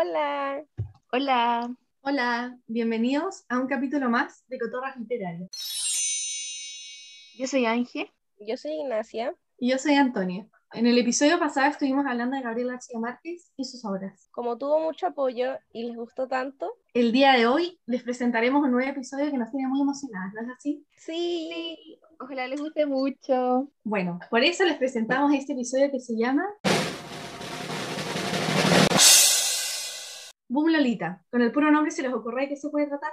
Hola. Hola. Hola, bienvenidos a un capítulo más de Cotorras Literarias. Yo soy Ángel. Yo soy Ignacia. Y yo soy Antonia. En el episodio pasado estuvimos hablando de Gabriel García Márquez y sus obras. Como tuvo mucho apoyo y les gustó tanto, El día de hoy les presentaremos un nuevo episodio que nos tiene muy emocionadas, ¿no es así? sí. Ojalá les guste mucho. Bueno, por eso les presentamos este episodio que se llama Boom Lolita. Con el puro nombre se les ocurre qué se puede tratar.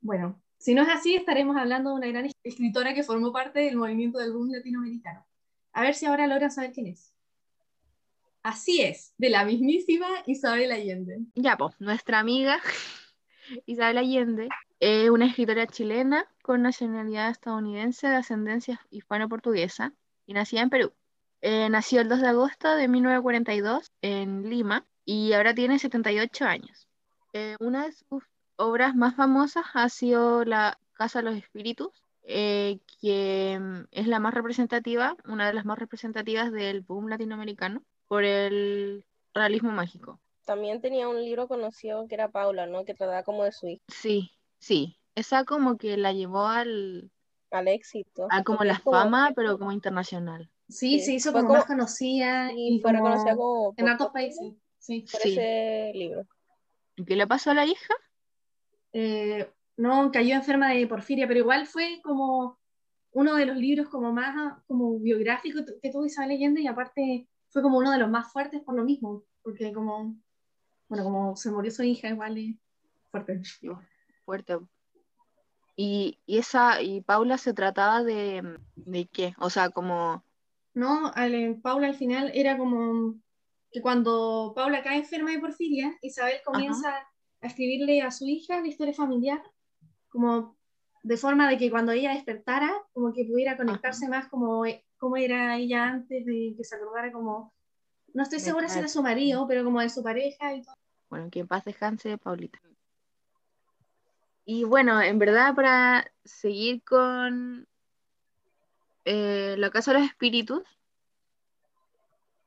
Bueno, si no es así, estaremos hablando de una gran escritora que formó parte del movimiento del boom latinoamericano. A ver si ahora logran saber quién es. Así es, de la mismísima Isabel Allende. Ya, pues, nuestra amiga Isabel Allende es una escritora chilena con nacionalidad estadounidense de ascendencia hispano-portuguesa y nacida en Perú. Eh, nació el 2 de agosto de 1942 en Lima y ahora tiene 78 años. Eh, una de sus obras más famosas ha sido La Casa de los Espíritus, eh, que mm, es la más representativa, una de las más representativas del boom latinoamericano por el realismo mágico. También tenía un libro conocido que era Paula, ¿no? Que trataba como de su hija, Sí, sí, esa como que la llevó al, al éxito. a como la es como- fama, pero como internacional. Sí, Sí, se hizo fue como como- más conocida Y y fue como reconocida como en otros países. Sí. por Sí. ese libro. ¿Y qué le pasó a la hija? Eh, no, cayó enferma de porfiria, pero igual fue como uno de los libros como más ah, como biográficos que tuvo Isabel Allende y aparte fue como uno de los más fuertes por lo mismo, porque como, bueno, como se murió su hija, igual es fuerte. Fuerte. Y, y esa, y Paula se trataba de, ¿de qué? O sea, como, No, al- Paula al final era como que cuando Paula cae enferma de porfiria, Isabel comienza a escribirle a su hija la historia familiar, como de forma de que cuando ella despertara, como que pudiera conectarse más como cómo era ella antes de que se acordara como, no estoy segura si era su marido, pero como de su pareja y todo. bueno, que en paz descanse, Paulita. Y bueno, en verdad, para seguir con eh, La Casa de los Espíritus.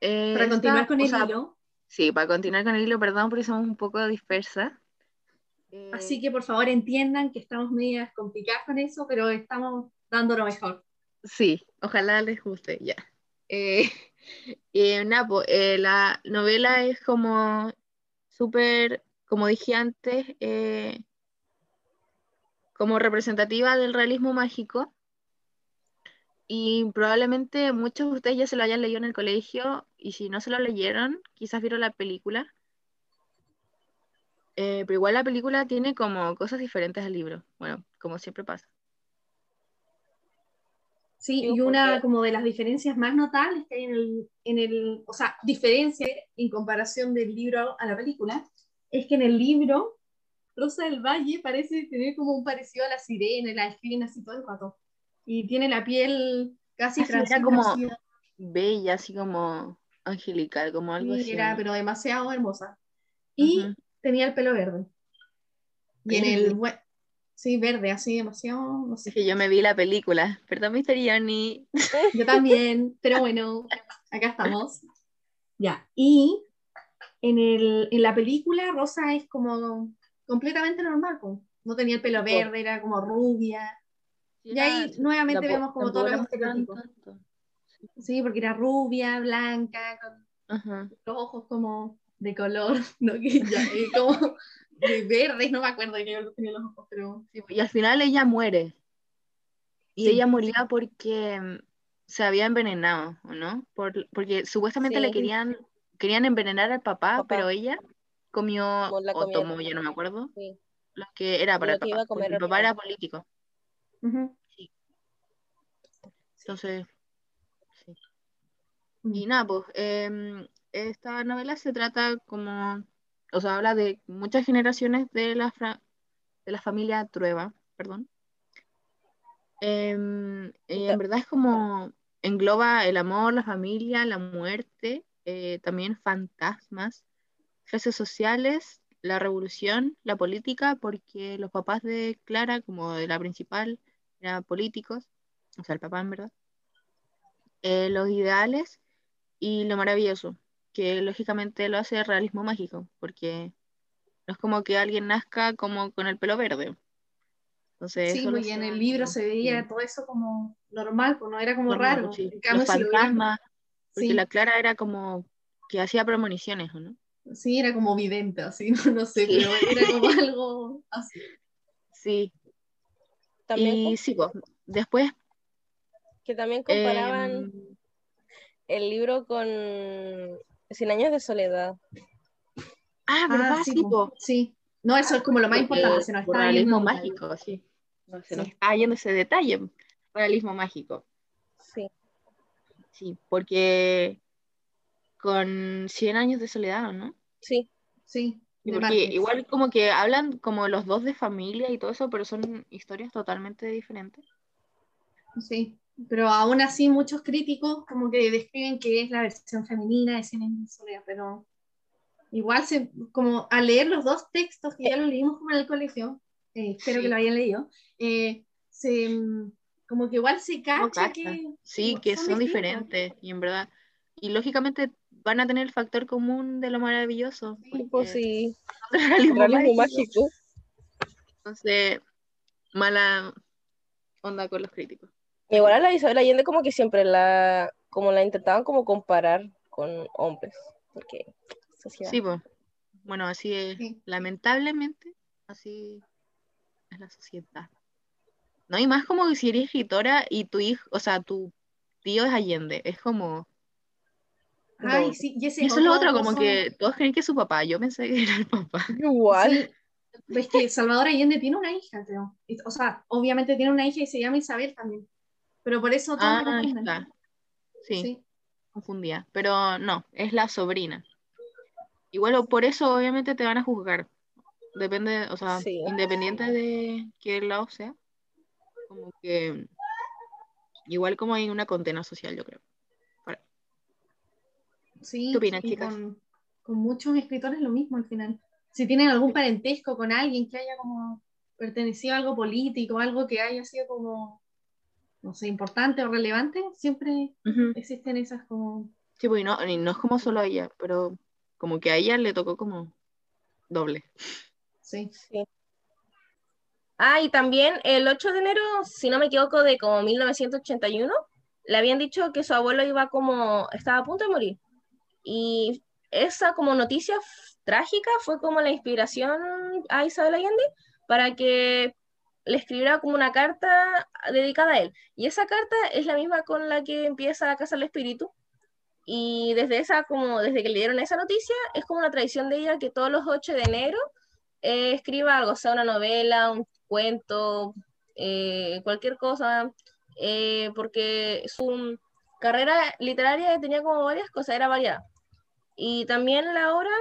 Eh, Para esta- continuar con o el sea, hilo, Sí, para continuar con el hilo, perdón porque somos un poco dispersas. Eh, así que por favor entiendan que estamos medias complicadas con eso, pero estamos dando lo mejor. Sí, ojalá les guste, ya. Eh, eh, nada, po, eh, la novela es como súper, como dije antes, eh, como representativa del realismo mágico. Y probablemente muchos de ustedes ya se lo hayan leído en el colegio, y si no se lo leyeron, quizás vieron la película. Eh, pero igual la película tiene como cosas diferentes al libro, bueno, como siempre pasa. Sí, y una como de las diferencias más notables que hay en el, en el, o sea, diferencia en comparación del libro a la película, es que en el libro Rosa del Valle parece tener como un parecido a la sirena, la escriben así todo el rato. Y tiene la piel casi Así era translúcida, como- Bella, así como angelical, como algo sí, así. era, pero demasiado hermosa. Y tenía el pelo verde. Y en el, sí, verde, así demasiado, no Es sé. que yo me vi la película, perdón, Mr. Johnny. Yo también, pero bueno, acá estamos. Ya, y en, el, en la película Rosa es como completamente normal, no tenía el pelo verde, era como rubia. Y ahí nuevamente vemos como todos los estereotipos. Sí, porque era rubia, blanca, con Ajá. los ojos como de color, no que ya, eh, como de verdes, no me acuerdo de qué tenía los ojos, pero Sí, y al final ella muere. Y Sí. ella moría porque mm, se había envenenado, ¿o no? Por- porque supuestamente le querían, querían envenenar al papá, Papá. pero ella comió o tomó, yo no me acuerdo, Sí. lo que era para el papá, el papá era político. ujú. Entonces. Y nada, pues em, esta novela se trata como, o sea, habla de muchas generaciones de la, fra- de la familia Trueba, perdón. Y en verdad es como engloba el amor, la familia, la muerte, eh, también fantasmas, clases sociales, la revolución, la política, porque los papás de Clara, como de la principal, eran políticos, o sea, el papá en verdad, eh, los ideales y lo maravilloso. que lógicamente lo hace realismo mágico, porque no es como que alguien nazca como con el pelo verde. Entonces, Sí, muy en el libro se veía bien. todo eso como normal, pues no era como Normal, raro. sí. En cambio, Los fantasmas, porque sí, la Clara era como que hacía premoniciones, ¿o no? sí, era como vidente, así, no, no sé, Sí. pero era como algo así. Sí, También, y sí, pues, después... que también comparaban em, el libro con Cien años de soledad. ah, ¿verdad? Ah, sí, sí, po, po. sí. No, eso es como lo más importante, se nos está realismo yendo. mágico, sí. No, se nos está yendo ese detalle. Realismo mágico. Sí. Sí, porque con 100 años de soledad, ¿o ¿no? Sí. Sí, porque igual como que hablan como los dos de familia y todo eso, pero son historias totalmente diferentes. Sí, pero aún así muchos críticos como que describen que es la versión femenina de Cien años de soledad, pero igual se, como al leer los dos textos que ya los leímos como en el colegio, eh, espero Sí. que lo hayan leído, eh, se, mm, como que igual se cacha cacha. que Sí, que son distintos. diferentes y en verdad. Y lógicamente van a tener el factor común de lo maravilloso. Sí, Pues sí. son realismo Realismo mágico. mágico. Entonces, mala onda con los críticos. Igual a la Isabel Allende como que siempre la, como la intentaban como comparar con hombres. Porque sociedad. Sí, pues. Bueno, así es. Sí. Lamentablemente, así es la sociedad. No, y más como que si eres escritora y tu hijo, o sea, tu tío es Allende, es como... Ay, sí, y ese Y eso es lo otro como que todos creen que es su papá, yo pensé que era el papá. Igual. Sí, ves que Salvador Allende tiene una hija, creo. O sea, obviamente tiene una hija y se llama Isabel también. Pero por eso todos Ah, ahí confunden. está. Sí, Sí. confundía. Pero no, es la sobrina. Igual por eso obviamente te van a juzgar. Depende, o sea, Sí. independiente de qué lado sea. Como que igual como hay una condena social, yo creo. Sí, ¿Qué opinan, y chicas? Con, con muchos escritores lo mismo al final. Si tienen algún parentesco con alguien que haya como pertenecido a algo político, algo que haya sido como, no sé, importante o relevante, siempre existen esas como... Sí, pues y no, y no es como solo a ella, pero como que a ella le tocó como doble. Sí, Sí. Ah, y también el 8 de enero, si no me equivoco, de como 1981, le habían dicho que su abuelo iba como, estaba a punto de morir. Y esa como noticia trágica fue como la inspiración a Isabel Allende para que le escribiera como una carta dedicada a él. Y esa carta es la misma con la que empieza a cazar el espíritu. Y desde esa, como desde que le dieron esa noticia, es como una tradición de ella que todos los 8 de enero eh, escriba algo, sea una novela, un cuento, eh, cualquier cosa, eh, porque su carrera literaria tenía como varias cosas, era variada. Y también la obra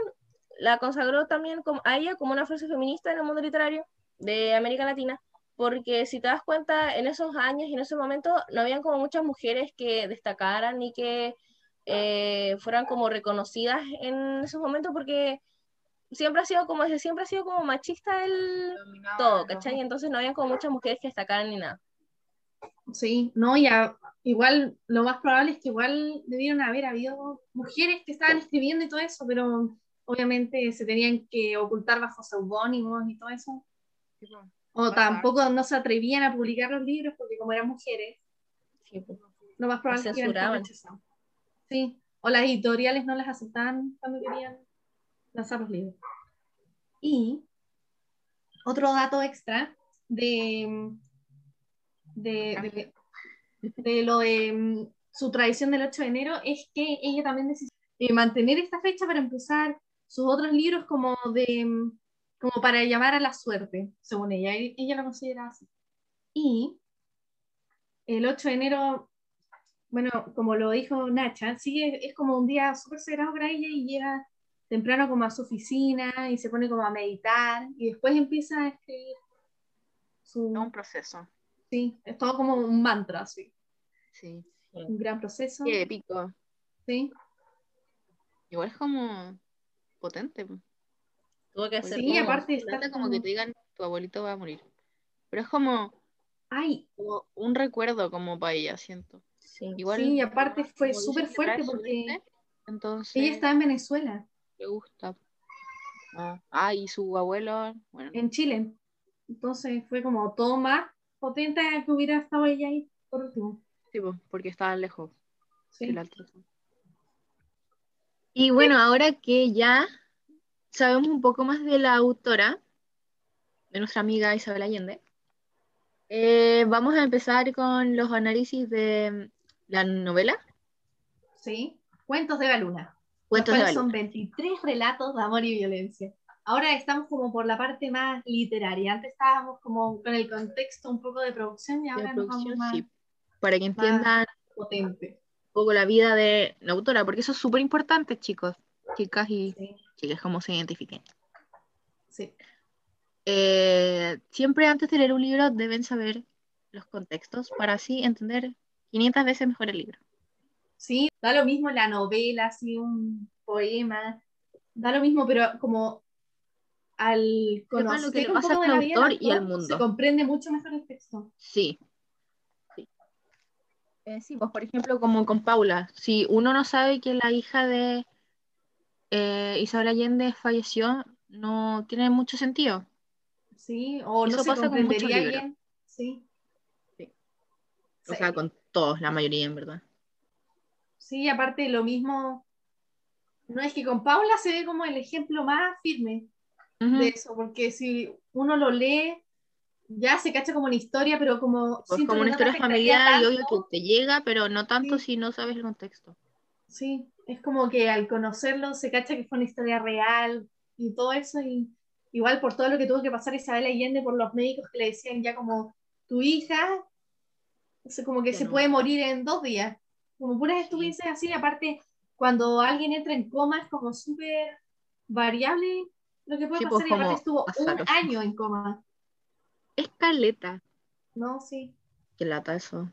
la consagró también como, a ella como una fuerza feminista en el mundo literario de América Latina, porque si te das cuenta, en esos años y en esos momentos no habían como muchas mujeres que destacaran ni que eh, fueran como reconocidas en esos momentos, porque siempre ha sido como, siempre ha sido como machista el todo, ¿cachai? Entonces no habían como muchas mujeres que destacaran ni nada. sí, no, ya, igual lo más probable es que igual debieron haber habido mujeres que estaban escribiendo y todo eso, pero obviamente se tenían que ocultar bajo seudónimos y todo eso. O tampoco no se atrevían a publicar los libros porque como eran mujeres, Sí, pues. lo más probable es que. Sí, o las editoriales no las aceptaban cuando querían lanzar los libros. Y otro dato extra de, de, de, de lo de mm, su tradición del 8 de enero es que ella también decidió mantener esta fecha para empezar sus otros libros como de mm, como para llamar a la suerte, según ella. Ella lo considera así. Y el 8 de enero, bueno, como lo dijo Nacha, sí es, es como un día súper sagrado para ella y llega temprano como a su oficina y se pone como a meditar y después empieza a escribir su... Es un proceso. Sí, es todo como un mantra, sí. Sí. Un gran proceso. Qué épico. Sí, Igual es como potente. Tuvo que hacer Sí, como- aparte está como que te digan tu abuelito va a morir. Pero es como, Ay, como un recuerdo como para ella, siento. Sí. Igual, sí, y aparte fue como súper fuerte porque... suerte, Entonces, Ella está en Venezuela, le gusta. Ah, ah, y su abuelo, bueno, en Chile. Entonces fue como todo más potente que hubiera estado ella ahí por último. sí, po, porque estaba lejos. Sí. Y bueno, ahora que ya sabemos un poco más de la autora, de nuestra amiga Isabel Allende, eh, vamos a empezar con los análisis de la novela Sí. Cuentos de la luna. Cuentos de cuales Balú. son 23 relatos de amor y violencia. Ahora estamos como por la parte más literaria. Antes estábamos como con el contexto un poco de producción y de ahora nos producción, vamos más sí, para que entiendan potente. un poco la vida de la autora, porque eso es súper importante, chicos, chicas y Sí, chicas, cómo se identifiquen. sí. Eh, siempre antes de leer un libro deben saber los contextos para así entender 500 veces mejor el libro. Sí, da lo mismo la novela, así un poema, da lo mismo, pero como al Sepan lo que le pasa al la vida autor y al autor, mundo. se comprende mucho mejor el texto. Sí. Sí. Eh, sí, pues por ejemplo, como con Paula, si uno no sabe que la hija de eh, Isabel Allende falleció, no tiene mucho sentido. Sí, o Eso no se pasa con muchos libros. Sí. O sea, con todos, la mayoría, en verdad. Sí, aparte lo mismo, no es que con Paula se ve como el ejemplo más firme de eso, porque si uno lo lee, ya se cacha como una historia, pero como, Pues como una no historia familiar y obvio que te llega, pero no tanto Sí. si no sabes el contexto. Sí, es como que al conocerlo se cacha que fue una historia real y todo eso, y igual por todo lo que tuvo que pasar Isabel Allende por los médicos que le decían ya como tu hija, como que se no. puede morir en dos días, como puras estupideces así, y aparte cuando alguien entra en coma es como súper variable lo que puede Sí, pues, pasar, y aparte como estuvo un año en coma, Escaleta. ¿no? Sí, Qué lata eso.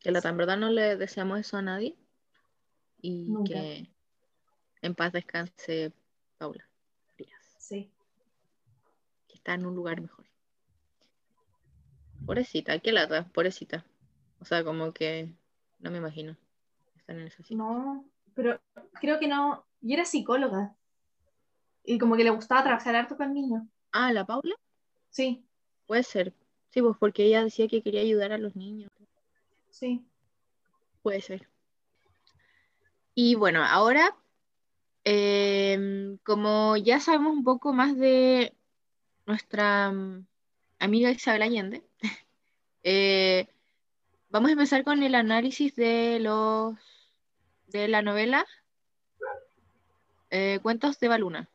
Qué lata. En verdad no le deseamos eso a nadie. Y Nunca. que en paz descanse Paula Frías, sí. que está en un lugar mejor. Pobrecita, qué lata, pobrecita. O sea, como que no me imagino estar en esa situación. No, pero creo que no, y era psicóloga, y como que le gustaba trabajar harto con niños, Ah, la Paula, sí. puede ser. Sí, pues porque ella decía que quería ayudar a los niños. Sí, Puede ser. Y bueno, ahora, em, como ya sabemos un poco más de nuestra mm, amiga Isabel Allende, eh, vamos a empezar con el análisis de los de la novela eh, Cuentos de Baluna,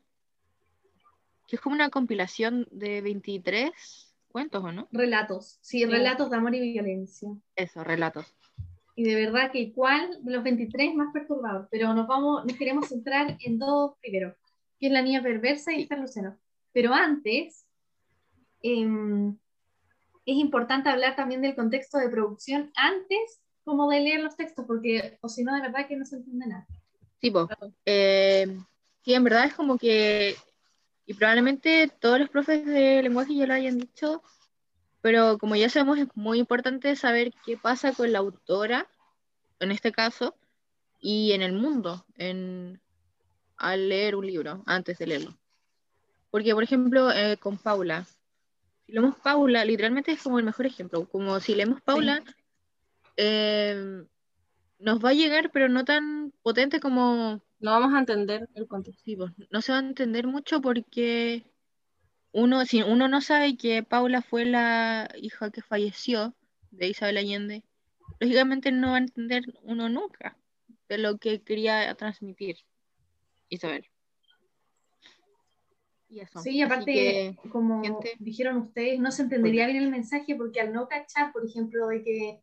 que es como una compilación de 23 cuentos, ¿o no? relatos, sí, Sí. relatos de amor y violencia. Eso, relatos. Y de verdad que cuál de los 23 más perturbador, pero nos vamos, nos queremos centrar en dos primero, que es la niña perversa y el Lucero. Pero antes, em, es importante hablar también del contexto de producción antes como de leer los textos, porque o si no, de verdad que no se entiende nada. Tipo, eh, sí, en verdad es como que, y probablemente todos los profes de lenguaje ya lo hayan dicho, pero como ya sabemos, es muy importante saber qué pasa con la autora, en este caso, y en el mundo, en, al leer un libro, antes de leerlo. Porque, por ejemplo, eh, con Paula, si leemos Paula, literalmente es como el mejor ejemplo, como si leemos Paula, eh, nos va a llegar, pero no tan potente como No vamos a entender el contexto. Sí, pues, no se va a entender mucho porque uno, si uno no sabe que Paula fue la hija que falleció de Isabel Allende, lógicamente no va a entender uno nunca de lo que quería transmitir Isabel. Y eso. Sí, y aparte, que, como gente- dijeron ustedes, no se entendería bien el mensaje porque al no cachar, por ejemplo, de que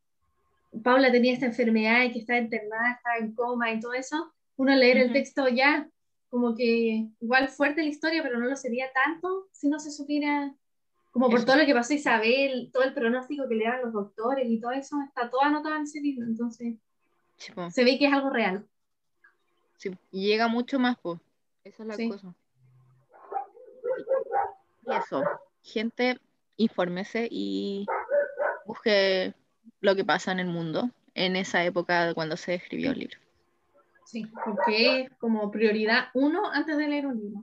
Paula tenía esta enfermedad y que estaba internada, estaba en coma y todo eso, uno leer el Ujú. texto ya, como que igual fuerte la historia, pero no lo sería tanto si no se supiera, como por Eso. todo lo que pasó Isabel, todo el pronóstico que le daban los doctores y todo eso, está todo anotado en ese libro, entonces sí, se ve que es algo real. sí, y llega mucho más, pues. Esa es la Sí. cosa. Y eso, gente, infórmese y busque lo que pasa en el mundo en esa época cuando se escribió el libro. Sí, porque es como prioridad uno antes de leer un libro.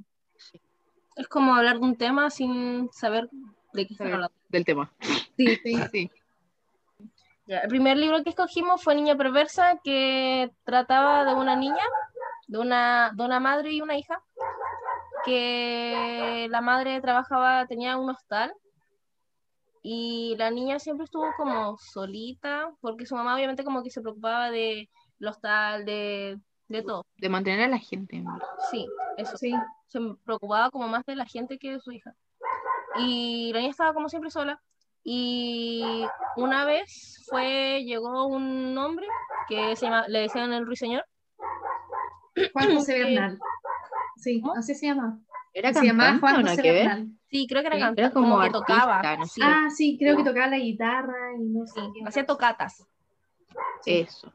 Es como hablar de un tema sin saber de qué están hablando. Del tema. Sí, sí. Sí. Ya, el primer libro que escogimos fue Niña Perversa, que trataba de una niña, de una, de una madre y una hija, que la madre trabajaba, tenía un hostal, y la niña siempre estuvo como solita, porque su mamá obviamente como que se preocupaba de los hostal, de, de todo. De mantener a la gente. Sí, eso. Sí, Se preocupaba como más de la gente que de su hija. Y la niña estaba como siempre sola. Y una vez fue, llegó un hombre que se llama, le decían el ruiseñor. Juan José. Bernal. Sí, ¿Cómo? así se llama. ¿Era Se llamaba Juan José que ver? Bernal. Sí, creo que era Sí, cantante, era como, como que tocaba. no sé. Ah, sí, creo que tocaba la guitarra y no sé. sí, hacía tocatas. Eso.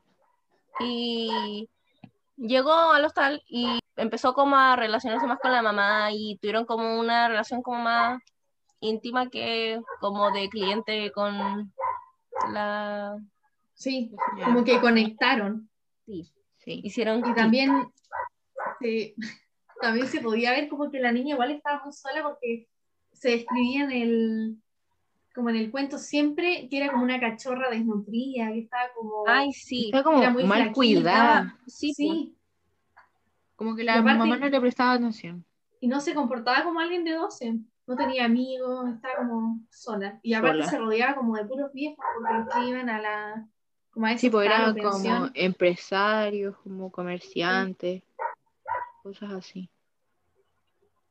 Y llegó al hostal y empezó como a relacionarse más con la mamá y tuvieron como una relación como más íntima que como de cliente con la... Sí, como que conectaron. Sí, Sí. hicieron... Y también, se- también se podía ver como que la niña igual estaba muy sola porque se describía en el, como en el cuento siempre que era como una cachorra desnutrida, que estaba como... Ay, sí. Está como Era muy mal cuidada. Sí, pues. sí, Como que la aparte- mamá no le prestaba atención. y no se comportaba como alguien de 12, no tenía amigos, estaba como sola. Y aparte Sola. se rodeaba como de puros viejos porque los que iban a la... Como a Sí, pues era palos, como empresarios, como comerciantes, cosas así.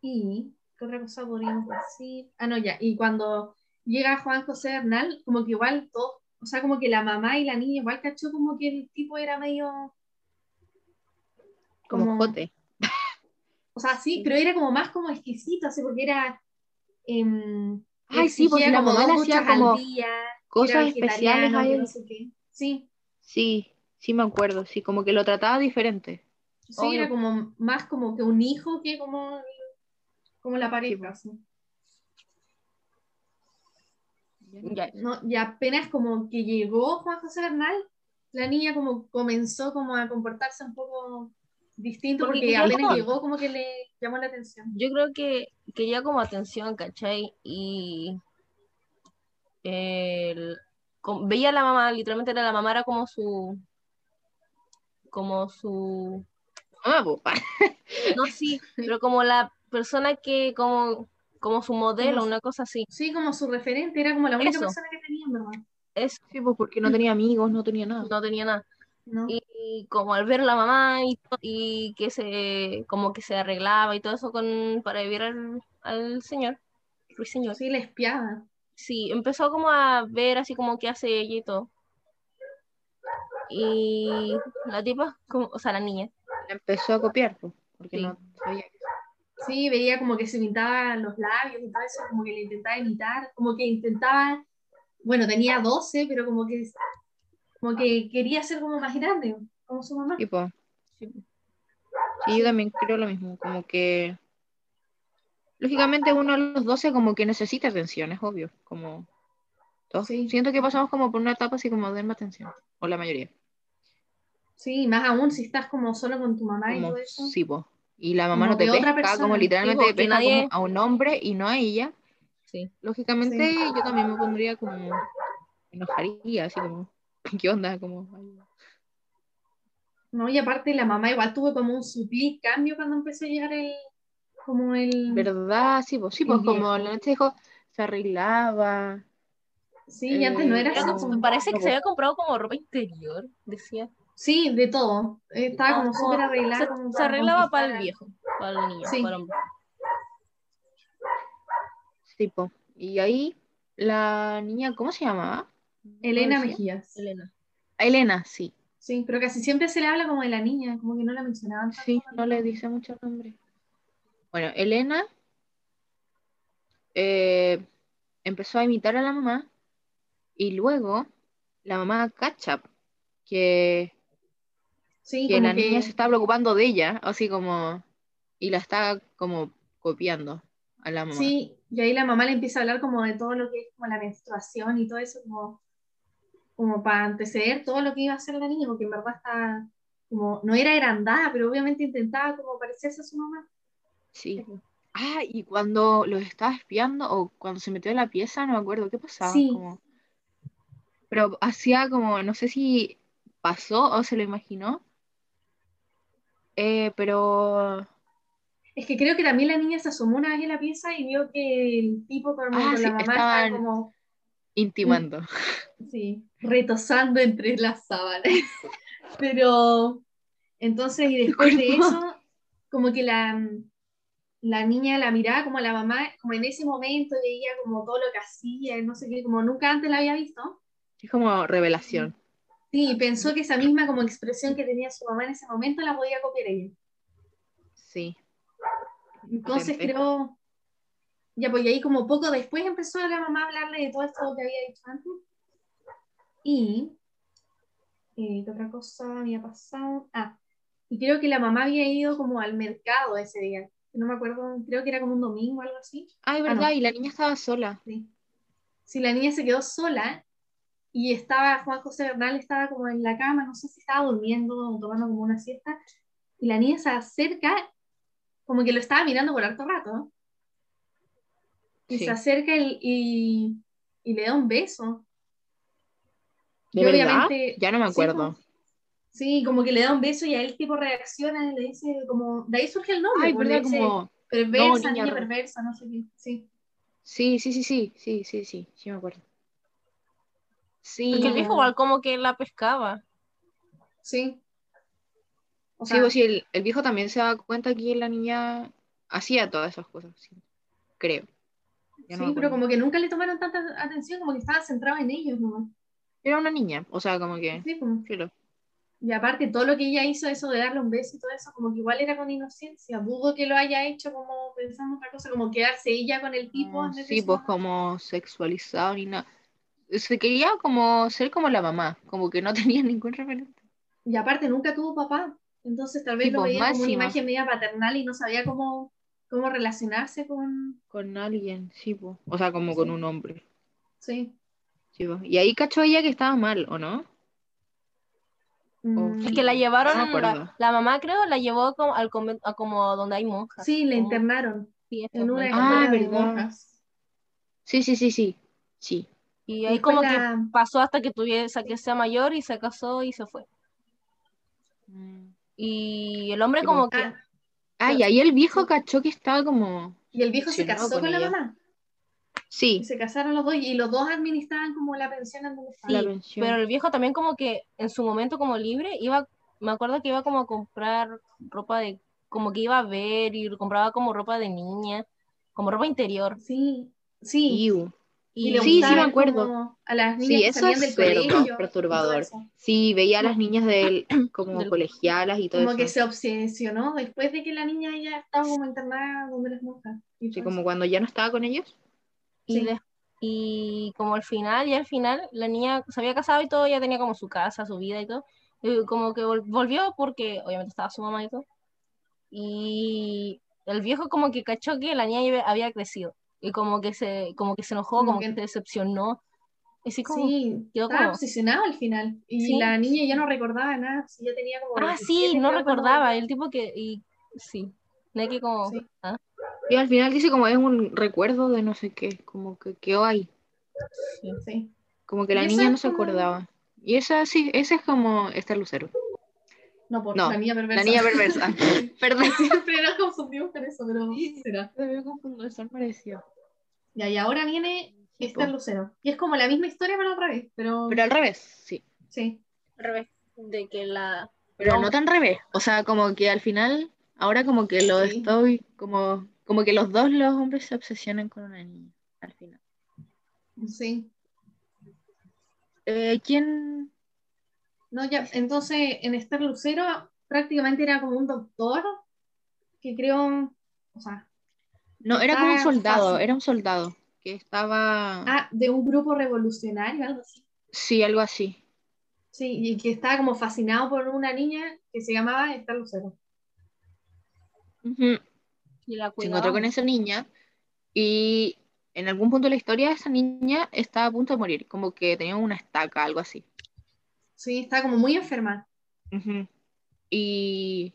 Y, ¿qué otra cosa podríamos decir? Ah, no, ya. Y cuando llega Juan José Bernal, como que igual todo, o sea, como que la mamá y la niña igual cachó como que el tipo era medio, Como Como- jote. o sea, sí, pero era como más como exquisito, así, porque era... em, Ay, sí, porque la mamá le hacía como día, cosas especiales a él. no sé qué. Sí, Sí, sí me acuerdo, sí, como que lo trataba diferente. sí, Obvio. era como más como que un hijo que como, como la pareja. pues. así. Ya. ¿no? Y apenas como que llegó Juan José Bernal, la niña como comenzó como a comportarse un poco distinto Porque porque, apenas como- llegó como que le llamó la atención. Yo creo que quería como atención, ¿cachai? Y el- veía a la mamá, literalmente era la mamá, era como su, como su, Ah, pues, no sí, pero como la persona que, como, como su modelo, Como- una cosa así. Sí, como su referente, era como la única Eso. persona que tenía, en verdad. Eso, Sí, pues porque no tenía amigos, no tenía nada. no tenía nada. ¿no? Y, y como al ver a la mamá y, y que se, como que se arreglaba y todo eso con, para vivir al, al señor, ruiseñor. Sí, la espiaba. Sí, empezó como a ver así como qué hace ella y todo. Y la tipa, como, o sea, la niña, La empezó a copiar, pues, porque Sí. no sabía. Sí, veía como que se pintaba los labios y todo eso, como que le intentaba imitar, como que intentaba, bueno, tenía 12, pero como que, como que quería ser como más grande, como su mamá. Sí, pues. Sí. Sí, yo también creo lo mismo, como que lógicamente uno a los 12 como que necesita atención, es obvio, como todos Sí. siento que pasamos como por una etapa así como de más atención, o la mayoría, Sí, más aún si estás como solo con tu mamá y todo eso. sí, po. Y la mamá Como no te pesca, como persona. literalmente Sí, po, que pesca nadie- como a un hombre y no a ella, sí. lógicamente Sí. yo también me pondría como, me enojaría, así como, ¿qué onda? Como, No, y aparte la mamá igual tuvo como un sutil cambio cuando empezó a llegar el, como el, ¿verdad? Sí, pues, sí, pues como la noche dijo, se arreglaba, sí, y antes no era eh, Era así. como- como- parece que se había comprado como ropa interior, decía. Sí, de todo. Estaba como como- súper arreglada. Se, como se para arreglaba para el viejo, para el niño, Sí. para el hombre. Sí, po. Y ahí la niña, ¿cómo se llamaba? Elena. Mejías. Elena. Elena, sí. Sí, pero casi siempre se le habla como de la niña, como que no la mencionaban. Sí, no le dice mucho nombre. Bueno, Elena eh, empezó a imitar a la mamá y luego la mamá cacha que, Sí, que como la que- niña se está preocupando de ella, así como, y la está como copiando a la mamá. Sí, y ahí la mamá le empieza a hablar como de todo lo que es como la menstruación y todo eso, como, como para anteceder todo lo que iba a hacer la niña, porque en verdad está, como, no era agrandada, pero obviamente intentaba como parecerse a su mamá. Sí. Ah, y cuando los estaba espiando o cuando se metió en la pieza, no me acuerdo qué pasaba. Sí. como- Pero hacía como, no sé si pasó o se lo imaginó. Eh, pero. Es que creo que también la niña se asomó una vez en la pieza y vio que el tipo con, Ah, con sí, la mamá estaba como, Intimando. sí, retosando entre las sábanas. Pero entonces, y después de eso, como que la, la niña la miraba como a la mamá, como en ese momento veía como todo lo que hacía, no sé qué, como nunca antes la había visto. Es como revelación. Sí, pensó que esa misma como expresión que tenía su mamá en ese momento la podía copiar ella. Sí. Entonces creo, ya pues y ahí como poco después empezó la mamá a hablarle de todo esto que había dicho antes. Y, eh, ¿qué otra cosa había pasado? Ah, y creo que la mamá había ido como al mercado ese día. No me acuerdo, creo que era como un domingo o algo así. Ay, Ah, verdad, no. y la niña estaba sola. Sí. Si la niña se quedó sola y estaba, Juan José Bernal estaba como en la cama, no sé si estaba durmiendo o tomando como una siesta, y la niña se acerca, como que lo estaba mirando por harto rato. Y Sí. se acerca y, y, y le da un beso. ¿De Y verdad? obviamente- Ya no me acuerdo. pues, Sí, como que le da un beso y a él tipo reacciona y le dice como, de ahí surge el nombre, Ay, pues, le verdad, dice, como. perversa, no, niña, perversa, no sé qué, sí. Sí, sí, sí, sí, sí, sí, sí, sí me acuerdo. Sí, Porque el viejo igual como que la pescaba. Sí. O sí, pues sí, el, el viejo también se da cuenta que la niña hacía todas esas cosas, sí, creo. Ya sí, pero como que nunca le tomaron tanta atención, como que estaba centrado en ellos, ¿no? Era una niña, o sea, como que. Sí, como- filo. Y aparte, todo lo que ella hizo, eso de darle un beso y todo eso, como que igual era con inocencia. Dudo que lo haya hecho como pensando otra cosa, como quedarse ella con el tipo. No, de sí, pues como sexualizado ni nada. Se quería como ser como la mamá, como que no tenía ningún referente. Y aparte, nunca tuvo papá. Entonces, tal vez lo veía como una imagen media paternal y no sabía cómo, cómo relacionarse con. Con alguien, sí, pues. O sea, como con un hombre. Sí. Sí. Y ahí cachó ella que estaba mal, ¿o no? Mm, Es que la llevaron, No la, la mamá creo la llevó como al convento, a como donde hay monjas. sí, le Como- internaron sí, en una la Ah, de monjas. Sí, sí, sí, sí. Sí. Y ahí como la- que pasó hasta que tuviese que sea mayor y se casó y se fue. Mm. Y el hombre Sí, como pues. que Ah, Ah, y ahí el viejo cachó que estaba como. y el viejo se casó con, la mamá. Y Sí, se casaron los dos y los dos administraban como la pensión en donde pensión. Pero el viejo también como que en su momento como libre iba, me acuerdo que iba como a comprar ropa de, como que iba a ver y compraba como ropa de niña, como ropa interior. Sí, sí. Iu. Y Y le Sí, sí me acuerdo. como a las niñas Sí, que eso salían es del colegio. y perturbador. eso. Sí, veía a las niñas del, como Del- colegialas y todo Como eso. que se obsesionó después de que la niña ya estaba como internada donde las monjas. y Sí, todo como eso. cuando ya no estaba con ellos. Y, Sí. des- y como al final, y al final, la niña se había casado y todo, ya tenía como su casa, su vida y todo. Y como que vol- volvió porque obviamente estaba su mamá y todo. Y el viejo como que cachó que la niña había crecido. Y como que se, como que se enojó, Como como, que- que... se decepcionó. Y así como, Sí, quedó estaba como- obsesionado al final. Y Sí. la niña ya no recordaba nada. Si ya tenía como. ah, 27, sí, no recordaba. El tipo que, y sí. Como, Sí. ah, Y al final dice como es un recuerdo de no sé qué, como que quedó ahí. Sí. Como que la niña no se acordaba. Y esa sí, ese es como Esther Lucero. No, por No, la niña perversa. La niña perversa. Perdón. Siempre nos confundimos con eso, pero será. Me confundo, son parecidos. Ya, y ahora viene Sí, Esther po. Lucero. Y es como la misma historia, pero otra vez. Pero, Pero al revés, sí. sí. al revés. De que la. Pero No. no tan revés. O sea, como que al final, ahora como que lo Sí. estoy, como, como que los dos los hombres se obsesionan con una niña. Al final. Sí. Eh, ¿Quién? No, ya, entonces en Esther Lucero prácticamente era como un doctor que creo, o sea, No, era como un soldado, fácil. era un soldado que estaba, ah, de un grupo revolucionario, algo así. sí, algo así. Sí, y que estaba como fascinado por una niña que se llamaba Esther Lucero. Ujú. Y la Se encontró con esa niña y en algún punto de la historia esa niña estaba a punto de morir, como que tenía una estaca, algo así. Sí, estaba como muy enferma. Y,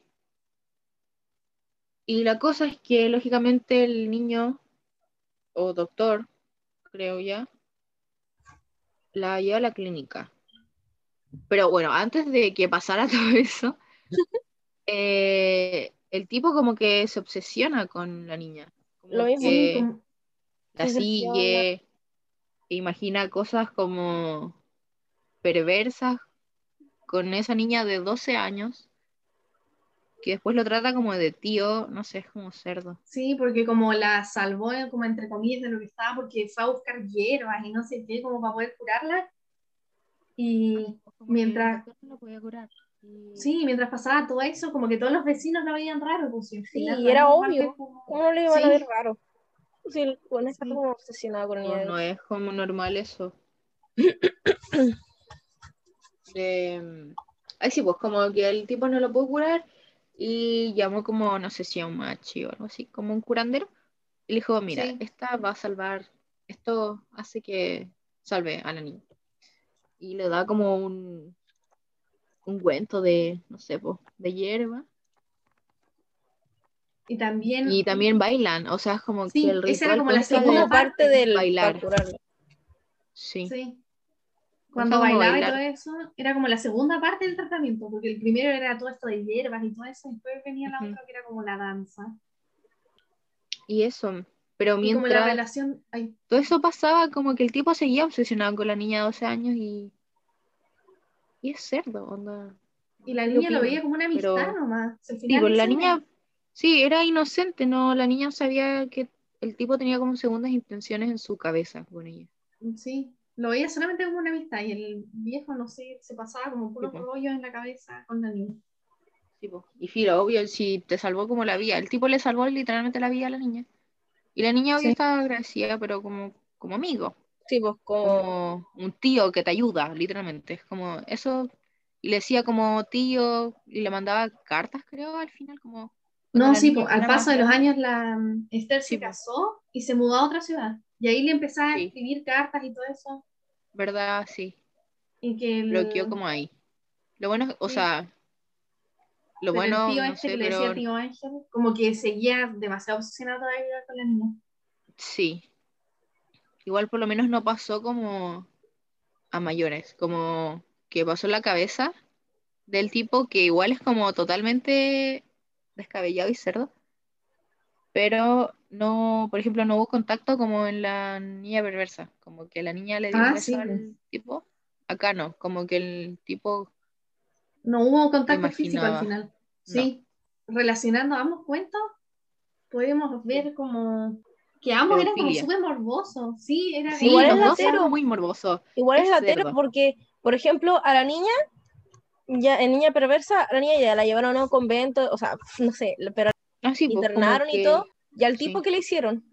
y la cosa es que lógicamente el niño o doctor, creo ya, la lleva a la clínica. Pero bueno, antes de que pasara todo eso, eh, el tipo como que se obsesiona con la niña. Como Lo mismo. que la sigue, imagina cosas como perversas con esa niña de 12 años, que después lo trata como de tío, no sé, es como cerdo. sí, porque como la salvó, como entre comillas, de lo que estaba, porque fue a buscar hierbas y no sé qué, como para poder curarla. Y Como que mientras, no podía curar. Y- sí, mientras pasaba todo eso, como que todos los vecinos la veían raro, pues, Sí, y era obvio. como- ¿Cómo no le iban a Sí. ver raro? Sí, bueno está Sí. como obsesionado con No, ella. no es como normal eso. De- Ay, sí, pues como que el tipo no lo pudo curar y llamó como, no sé si a un machi o algo así, como un curandero. Y le dijo, mira, Sí. esta va a salvar, esto hace que salve a la niña. Y le da como un ungüento de, no sé, pues, de hierba. Y también, Y también bailan, o sea, es como Sí, que el esa era ritual como la segunda parte del bailar. sí, cuando bailaba y todo eso, era como la segunda parte del tratamiento, porque el primero era todo esto de hierbas y todo eso, y después venía la Ujú. otra que era como la danza. y eso. Pero Y como la mientras relación, ay, todo eso pasaba, como que el tipo seguía obsesionado con la niña de 12 años y. Y es cerdo, onda. y la ¿Qué niña lo veía como una amistad Pero- nomás. Al Sí, final pues la niña, sí, era inocente, ¿no? La niña sabía que el tipo tenía como segundas intenciones en su cabeza con ella. Sí, lo veía solamente como una amistad y el viejo, no sé, se pasaba como puros pues. rollos en la cabeza con la niña. Sí. Y filo, obvio, si te salvó como la vida. El tipo le salvó literalmente la vida a la niña. Y la niña obvio Sí. estaba agradecida, pero como, como amigo. Sí, pues como... como un tío que te ayuda, literalmente. Es como eso. Y le decía como tío, y le mandaba cartas, creo, al final, como. No, sí, niña pues, al paso de los años la mm, Esther Sí, se casó y se mudó a otra ciudad. Y ahí le empezaba a Sí. escribir cartas y todo eso. ¿Verdad? Sí. Y que el, Lo quedó como ahí. Lo bueno, es- o Sí. sea, lo pero el bueno, tío no este sé, que le decía pero tío Ángel, como que seguía demasiado obsesionado todavía con la niña. sí. Igual por lo menos no pasó como a mayores, como que pasó en la cabeza del tipo que igual es como totalmente descabellado y cerdo, pero no, por ejemplo, no hubo contacto como en la niña perversa, como que la niña le dio un Ah, beso sí, al pues. tipo, acá no, como que el tipo, No hubo contacto físico al final. Sí, relacionando ambos cuentos, podemos ver como que ambos eran como súper morbosos. Sí, era sí, Igual es los dos latero. muy morbosos. Igual Es es latero cerdo. porque, por ejemplo, a la niña, ya en niña perversa, a la niña ya la llevaron a un convento, o sea, no sé, pero Ah, sí, pues, internaron y que- todo, y al tipo sí. que le hicieron,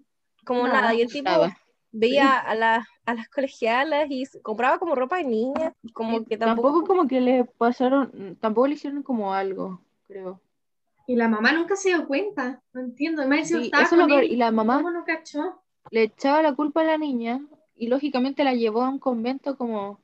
como Nada, nada, y el tipo nada. veía a, las a las colegialas y compraba como ropa de niña, como que tampoco tampoco, como que le pasaron, tampoco le hicieron como algo, creo. Y la mamá nunca se dio cuenta. No entiendo. Y más encima Sí, eso lo. Y la mamá ¿Cómo no cachó? le echaba la culpa a la niña y lógicamente la llevó a un convento como...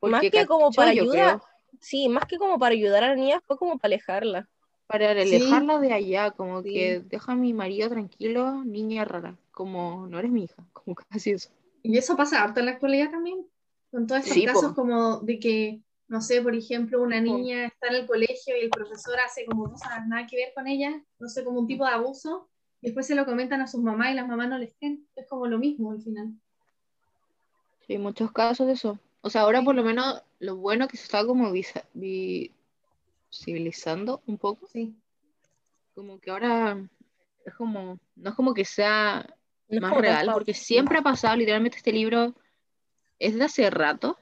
Más que como para yo ayuda, creo, sí, más que como para ayudar a la niña, fue como para alejarla. Para Sí. alejarla de allá, como Sí. que deja a mi marido tranquilo, niña rara, como no eres mi hija, como casi eso. Y eso pasa harto en la actualidad también. Con todos estos Sí, casos po. como de que, no sé, por ejemplo, una Sí, niña está en el colegio y el profesor hace como cosas nada que ver con ella, no sé, como un tipo de abuso, y después se lo comentan a sus mamás y las mamás no les creen. Es como lo mismo al final. Sí, muchos casos de eso. O sea, ahora Sí. por lo menos lo bueno que se está como visa- visibilizando un poco. Sí. como que ahora es como, no es como que sea No más real, porque siempre ha pasado, literalmente este libro es de hace rato,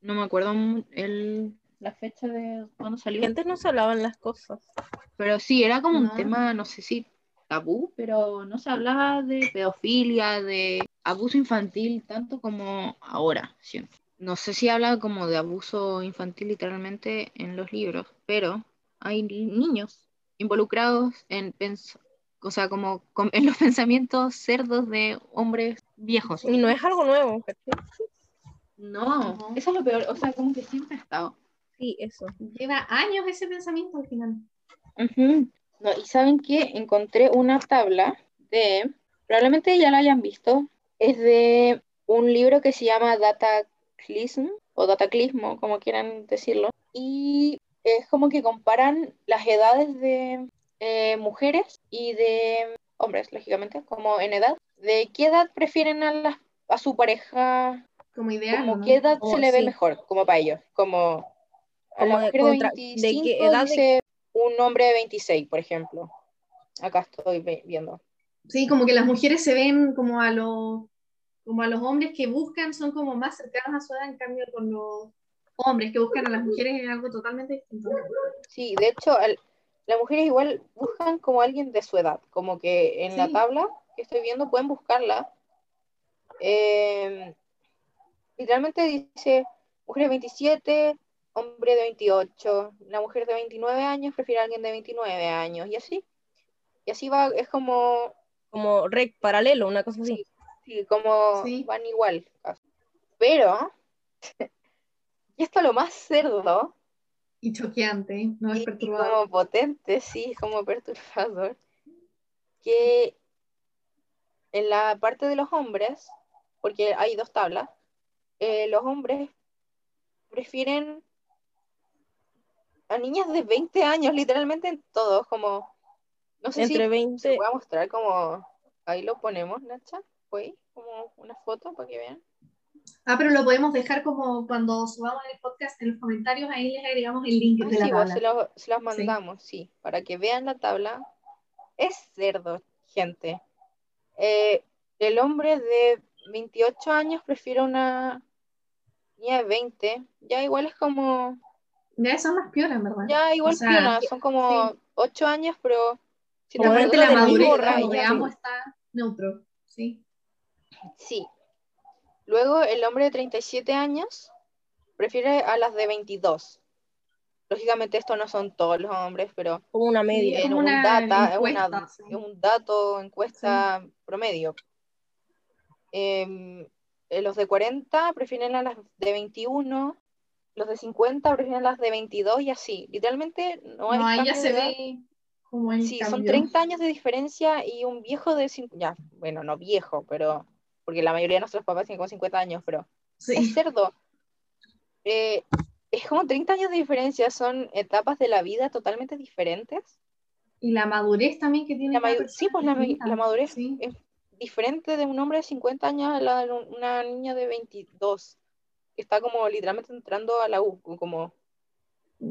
no me acuerdo el, la fecha de cuándo Que salió, antes no se hablaban las cosas. pero sí, era como No. un tema, no sé si tabú, pero no se hablaba de pedofilia, de abuso infantil, tanto como ahora, siento. No sé si habla como de abuso infantil literalmente en los libros, pero hay ni- niños involucrados en pens- o sea, como con- en los pensamientos cerdos de hombres viejos. Y no es algo nuevo. No, Ujú. eso es lo peor, o sea, como que siempre ha estado. Sí, eso. Lleva años ese pensamiento al final. Ujú. No, y saben que encontré una tabla de, probablemente ya la hayan visto, es de un libro que se llama Dataclism o Dataclismo, como quieran decirlo, y es como que comparan las edades de eh, mujeres y de hombres, lógicamente, como en edad, de qué edad prefieren a, las- a su pareja, Como ideal. como ¿no? qué edad Oh, se le ve mejor, como para ellos, como a Como la de mujer de contra- de qué 25 edad de- dice un hombre de 26, por ejemplo. Acá estoy viendo. Sí, como que las mujeres se ven como a los como a los hombres que buscan son como más cercanos a su edad, en cambio con los hombres que buscan a las mujeres es algo totalmente distinto. Sí, de hecho, las mujeres igual buscan como alguien de su edad, como que en la tabla que estoy viendo pueden buscarla. Eh, literalmente dice mujer de 27, hombre de 28, la mujer de 29 años prefiere a alguien de 29 años, y así. Y así va, es como, Como rec paralelo, una cosa así. Sí, como Sí. van igual. Pero, y esto es lo más cerdo, Y choqueante, no es y, y perturbador. como potente, sí, como perturbador, que en la parte de los hombres, porque hay dos tablas, eh, los hombres prefieren a niñas de 20 años, literalmente en todos, como, no sé Entre si 20. se voy a mostrar como, ahí lo ponemos, Nacha, fue como una foto para que vean. Ah, pero lo podemos dejar como cuando subamos el podcast en los comentarios, ahí les agregamos el link Ah, de la sí, tabla. se, lo- se las mandamos, sí. para que vean la tabla. Es cerdo, gente. Eh, el hombre de 28 años prefiere una niña de 20. Ya igual es como, Ya son más pioras, verdad. ya igual O sea, son como sí. 8 años, pero si te la madurez, ambos está neutro. Sí. Sí. Luego el hombre de 37 años prefiere a las de 22. Lógicamente estos no son todos los hombres, pero Como una Sí, media. es en como un una data, es, encuesta, una- sí. es un dato, encuesta promedio. Em, eh, los de 40 prefieren a las de 21, los de 50 prefieren a las de 22 y así. Literalmente no hay No, ahí ya se ve como el Sí, son cambio. 30 años de diferencia y un viejo de 50, ya, bueno, no viejo, pero porque la mayoría de nuestros papás tienen como 50 años, pero es Sí. cerdo. Eh, es como 30 años de diferencia, son etapas de la vida totalmente diferentes. Y la madurez también que tiene La sí, pues es la, la madurez Sí. es diferente de un hombre de 50 años a la de un- una niña de 22, que está como literalmente entrando a la U, como,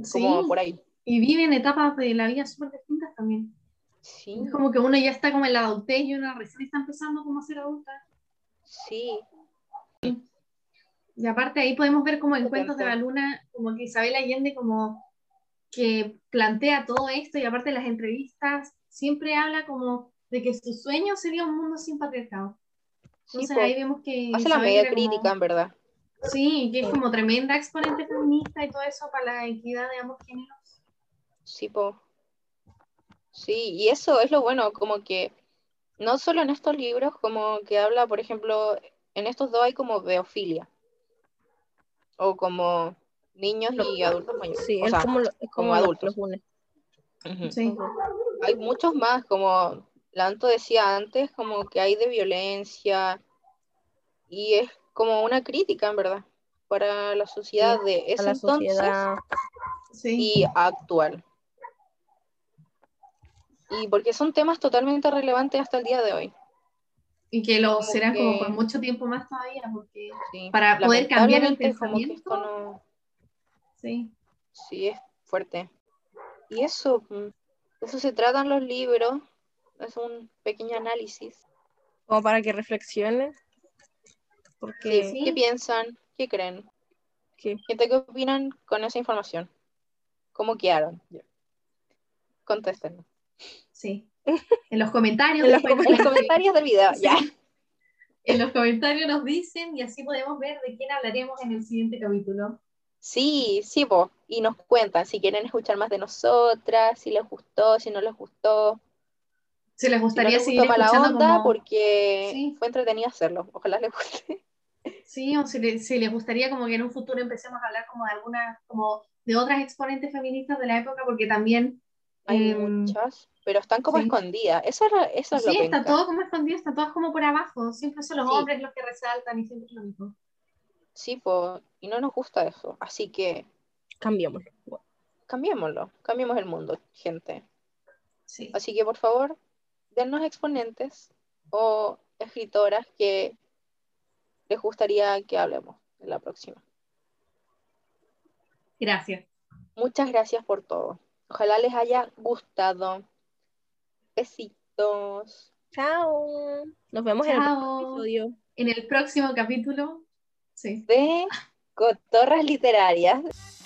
Sí. como por ahí. Y viven etapas de la vida súper distintas también. Sí, Es como que uno ya está como en la adultez y uno recién está empezando como a ser adulta. Sí, Y aparte ahí podemos ver como en. Cuentos de la Luna, como que Isabel Allende como que plantea todo esto y aparte las entrevistas siempre habla como de que su sueño sería un mundo sin patriarcado. sí, Entonces ahí vemos que Hace la media como- crítica, en verdad. Sí, que es como tremenda exponente feminista y todo eso para la equidad de ambos géneros. Sí, po. Sí, y eso es lo bueno, como que no solo en estos libros, como que habla, por ejemplo, en estos dos hay como beofilia, o como niños y adultos mayores, Sí, o es sea, como, lo- es como, como lo- adultos. los une. ujú. Sí. Hay muchos más, como Lanto decía antes, como que hay de violencia, y es como una crítica, en verdad, para la sociedad de ese entonces sociedad. Sí. y actual. Y porque son temas totalmente relevantes hasta el día de hoy. Y que lo como serán como por mucho tiempo más todavía, porque Sí. Para poder cambiar el como que pensamiento. no, sí. sí es fuerte. Y eso, mm, eso se tratan los libros, es un pequeño análisis. Como para que reflexionen. Porque Sí, Sí. ¿Qué piensan? ¿Qué creen? ¿qué? Gente, ¿qué opinan con esa información? ¿Cómo quedaron? Contéstenos. Sí. En los comentarios, En los En los comentarios del video, Sí. ya. en los comentarios nos dicen y así podemos ver de quién hablaremos en el siguiente capítulo. Sí, sí, vos. Y nos cuentan si quieren escuchar más de nosotras, si les gustó, si no les gustó. Si les Si no gustaría les gustó escuchando onda, como- porque Sí. fue entretenido hacerlo. Ojalá les guste. Sí, o si, le- si les gustaría como que en un futuro empecemos a hablar como de algunas, como de otras exponentes feministas de la época, porque también Hay em, muchas, pero están como sí. escondidas. Eso eso es lo sí, está penca. todo como escondido, está todo como por abajo, siempre son los Sí. hombres los que resaltan y siempre es lo mismo. Sí, po, y no nos gusta eso. Así que Cambiémoslo. cambiémoslo, cambiemos el mundo, gente. Sí. Así que por favor, dennos exponentes o escritoras que les gustaría que hablemos en la próxima. Gracias. Muchas gracias por todo. Ojalá les haya gustado. Besitos. Chao. Nos vemos en el próximo episodio. En el próximo capítulo, sí. De Cotorras Literarias.